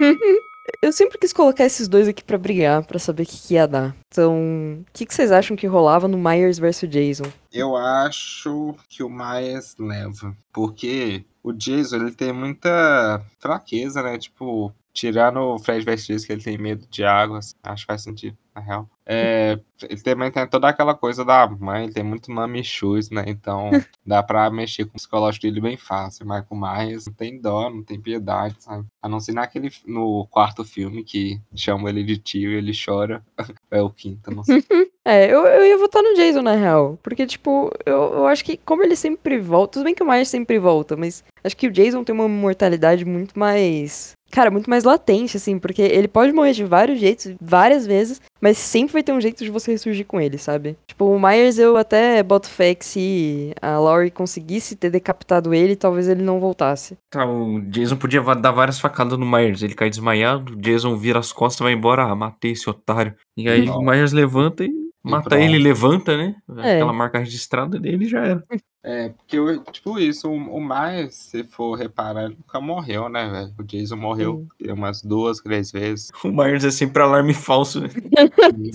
Eu sempre quis colocar esses dois aqui pra brigar, pra saber o que, que ia dar. Então, o que, que vocês acham que rolava no Myers vs Jason? Eu acho que o Myers leva, porque o Jason, ele tem muita fraqueza, né? Tipo, tirando o Fred vs. Jason, que ele tem medo de água, assim, acho que faz sentido, na real. É, ele também tem toda aquela coisa da mãe, ele tem muito mami issues, né? Então, dá pra mexer com o psicológico dele bem fácil, mas com não tem dó, não tem piedade, sabe? A não ser naquele, no quarto filme que chamam ele de tio e ele chora. É o quinto, não sei. É, eu, eu ia votar no Jason, na real. Porque, tipo, eu, eu acho que como ele sempre volta. Tudo bem que o Myers sempre volta, mas acho que o Jason tem uma mortalidade muito mais. Cara, muito mais latente, assim, porque ele pode morrer de vários jeitos, várias vezes, mas sempre vai ter um jeito de você ressurgir com ele, sabe? Tipo, o Myers eu até boto fé que se a Laurie conseguisse ter decapitado ele, talvez ele não voltasse. Tá, o Jason podia dar várias facadas no Myers. Ele cai desmaiado, o Jason vira as costas e vai embora. Ah, matei esse otário. E aí o Myers levanta e Mata ele, levanta, né? É. Aquela marca registrada dele já era. É, porque, eu- tipo isso, o, o mais, se for reparar, ele nunca morreu, né, velho? O Jason morreu umas duas, três vezes. O Myers é sempre alarme falso. né?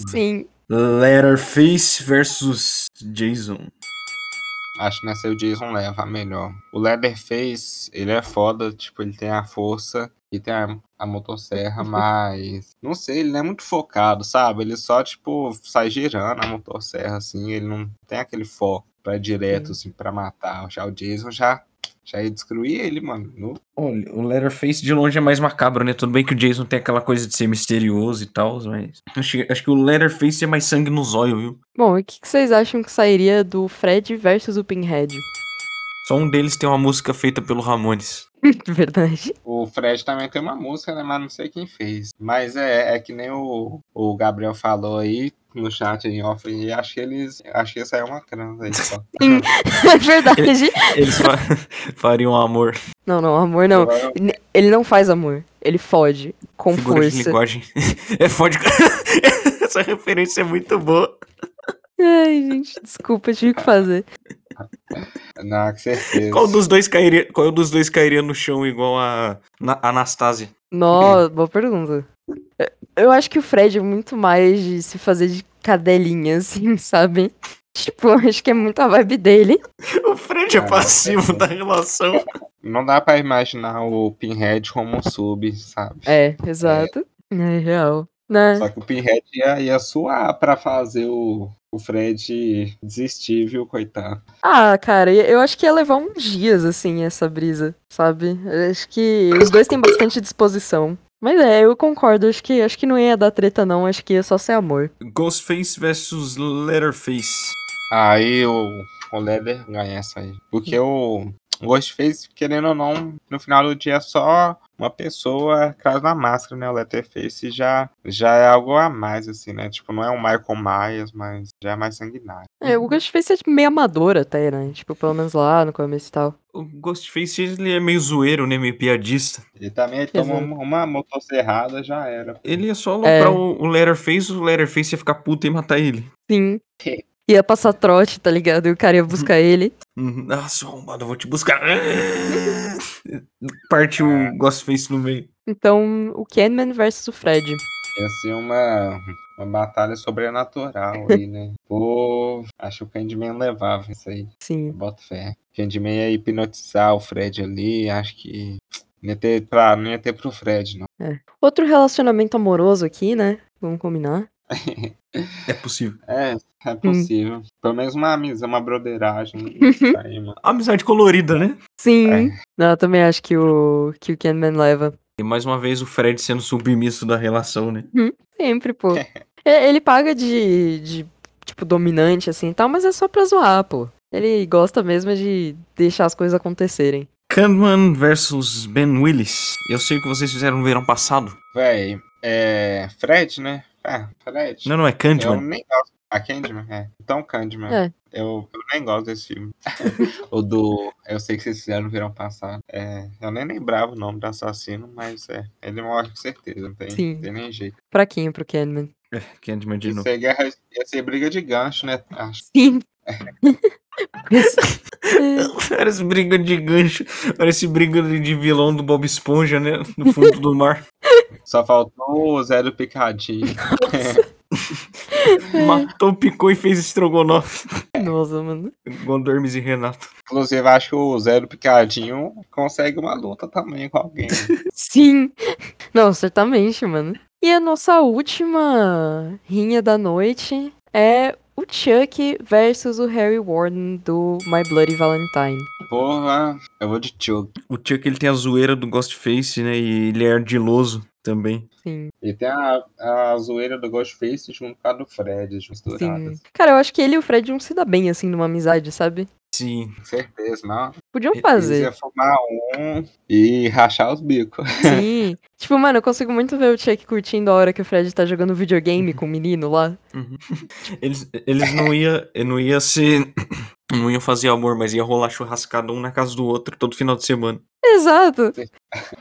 Sim. Leatherface versus Jason. Acho que nessa aí o Jason leva a melhor. O Leatherface, ele é foda, tipo, ele tem a força e tem a, a motosserra, mas. Não sei, ele não é muito focado, sabe? Ele só, tipo, sai girando a motosserra, assim, ele não tem aquele foco pra direto, assim, pra matar. Já o Jason já, já ia destruir ele, mano. No- Olha, o Leatherface de longe é mais macabro, né? Tudo bem que o Jason tem aquela coisa de ser misterioso e tal, mas. Acho, que- acho que o Leatherface é mais sangue nos olhos, viu? Bom, e o que, que vocês acham que sairia do Fred versus o Pinhead? Só um deles tem uma música feita pelo Ramones. Verdade. O Fred também tem uma música, né? Mas não sei quem fez. Mas é, é que nem o, o Gabriel falou aí no chat em off. E acho que eles. Acho que aí é uma transa aí só. Sim. É verdade. Eles fa- fariam amor. Não, não, amor não. Ele não faz amor. Ele fode. Com Figura de força. linguagem. É foda. Essa referência é muito boa. Ai, gente, desculpa, eu tive que fazer. Não, com certeza. Qual dos dois cairia, qual dos dois cairia no chão igual a Na- Anastasia? Nossa, boa pergunta. Eu- acho que o Fred é muito mais de se fazer de cadelinha, assim, sabe? Tipo, acho que é muito a vibe dele. O Fred é Ah, passivo é. da relação. Não dá pra imaginar o Pinhead como um sub, sabe? É, exato. É real. Né? Só que o Pinhead ia, ia suar pra fazer o, o Fred desistir, viu, coitado? Ah, cara, eu acho que ia levar uns dias, assim, essa brisa, sabe? Eu acho que os dois têm bastante disposição. Mas é, eu concordo, acho que, acho que não ia dar treta, não, acho que ia só ser amor. Ghostface versus Letterface. Aí o, o Leather ganha essa aí. Porque o Ghostface, querendo ou não, no final do dia é só uma pessoa atrás da máscara, né? O Letterface já, já é algo a mais, assim, né? Tipo, não é um Michael Myers, mas já é mais sanguinário. É, o Ghostface é tipo, meio amador até, né? Tipo, pelo menos lá no começo e tal. O Ghostface ele é meio zoeiro, né? Meio piadista. E também ele Exato. uma, uma motosserrada, já era. Ele ia só É. aloprar o, o Letterface, o Letterface ia ficar puto e matar ele. Sim. Ia passar trote, tá ligado? E o cara ia buscar ele. Uhum. Ah, seu arrombado, eu vou te buscar. Parte o Ghostface no meio. Então, o Canman versus o Fred. Ia ser uma, uma batalha sobrenatural aí, né? Pô, acho que o Candyman levava isso aí. Sim. Bota fé. Candyman ia hipnotizar o Fred ali, acho que não ia ter, pra, não ia ter pro Fred, não. Outro relacionamento amoroso aqui, né? Vamos combinar. É possível. É, é possível. Pelo menos uma amizade, uma broderagem. aí. Amizade colorida, né? Sim. É. Não, eu também acho que o, que o Canman leva. E mais uma vez o Fred sendo submisso da relação, né? Sempre, pô. É, Ele paga de, de, tipo, dominante, assim e tal, mas é só pra zoar, pô. Ele gosta mesmo de deixar as coisas acontecerem. Candyman versus Ben Willis. Eu sei o que vocês fizeram no verão passado. Véi, é. Fred, né? É, Fred. Não, não é eu Candyman. nem gosto. A Candyman, é. Então, Candyman. É. Eu, eu nem gosto desse filme. o do. Eu sei que vocês fizeram no verão passado. É, eu nem lembrava o nome do assassino, mas é. Ele morre com certeza, não tem, Sim. tem nem jeito. Fraquinho pro Canman. É, Candyman de novo. guerra, ia ser briga de gancho, né? Acho. Sim. Parece briga de gancho. Parece briga de de vilão do Bob Esponja, né? No fundo do mar. Só faltou o Zé do Picadinho. Matou, picou e fez estrogonofe. Nossa, mano. Igual Dormes e Renato. Inclusive, acho que o Zé do Picadinho consegue uma luta também com alguém. Sim. Não, certamente, mano. E a nossa última rinha da noite é o Chuck versus o Harry Warden do My Bloody Valentine. Porra, eu vou de Chuck. O Chuck ele tem a zoeira do Ghostface, né? E ele é ardiloso também. Sim, E tem a, a zoeira do Ghostface junto com a do Fred, sim. misturadas. Cara, eu acho que ele e o Fred não se dá bem, assim, numa amizade, sabe? Sim. Com certeza, não. Podiam Eles fazer. iam fumar um e rachar os bicos. Sim. tipo, mano, eu consigo muito ver o Chuck curtindo a hora que o Fred tá jogando videogame com o menino lá. Eles, eles não ia, não ia ser. Não iam fazer amor, mas ia rolar churrascada um na casa do outro todo final de semana. Exato.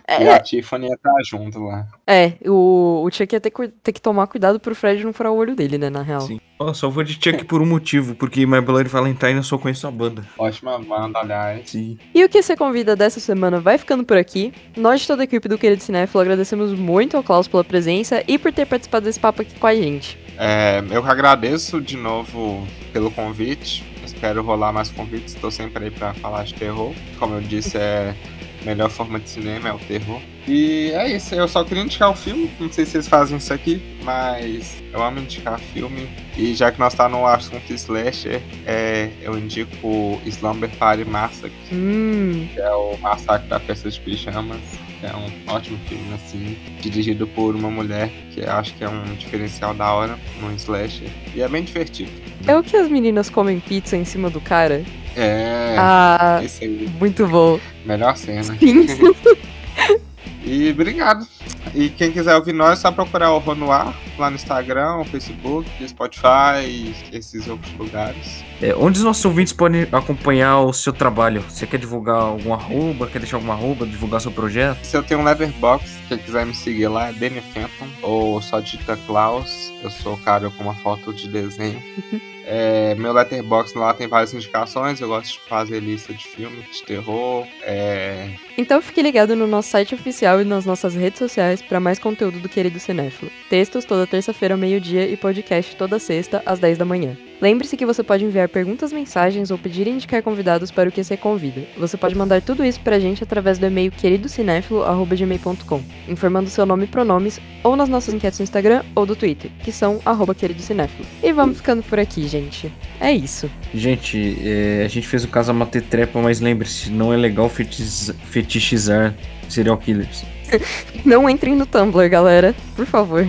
E a Tiffany ia estar junto lá. É, o, o Chuck ia ter, que- ter que tomar cuidado pro Fred não furar o olho dele, né, na real. Sim. Ó, só vou de Chuck por um motivo, porque My Bloody Valentine eu só conheço a banda. Ótima banda, aliás. Sim. E o que você convida dessa semana vai ficando por aqui. Nós de toda a equipe do Querido Cinéfilo agradecemos muito ao Klaus pela presença e por ter participado desse papo aqui com a gente. É, eu que agradeço de novo pelo convite. Espero rolar mais convites. Estou sempre aí para falar de terror. Como eu disse, é a melhor forma de cinema é o terror. E é isso. Eu só queria indicar o filme. Não sei se vocês fazem isso aqui, mas eu amo indicar filme. E já que nós tá no assunto slasher, é, eu indico Slumber Party Massacre, Hum, que é o Massacre da Festa de Pijamas. É um ótimo filme, assim, dirigido por uma mulher, que eu acho que é um diferencial da hora no slasher. E é bem divertido. é o que as meninas comem pizza em cima do cara? É, Ah, muito bom. melhor cena. Sim. E obrigado. E quem quiser ouvir nós, é só procurar o Horror no Ar lá no Instagram, Facebook, Spotify e esses outros lugares. É, onde os nossos ouvintes podem acompanhar o seu trabalho? Você quer divulgar algum arroba? Quer deixar algum arroba? Divulgar seu projeto? Se eu tenho um Letterboxd, quem quiser me seguir lá é Danny Fenton, ou só digita Klaus. Eu sou o cara com uma foto de desenho. É, meu Letterboxd lá tem várias indicações, eu gosto de fazer lista de filmes de terror. É, Então fique ligado no nosso site oficial e nas nossas redes sociais para mais conteúdo do Querido Cinéfilo. Textos toda terça-feira ao meio-dia e podcast toda sexta às 10 da manhã. Lembre-se que você pode enviar perguntas, mensagens ou pedir e indicar convidados para o que você convida. Você pode mandar tudo isso pra gente através do e-mail queridocinéfilo.gmail.com, informando seu nome e pronomes, ou nas nossas enquetes no Instagram ou do Twitter, que são arroba queridocinéfilo. E vamos ficando por aqui, gente. É isso. Gente, é, a gente fez o caso a trepa, mas lembre-se, não é legal fetiz- fetichizar serial killers. Não entrem no Tumblr, galera. Por favor.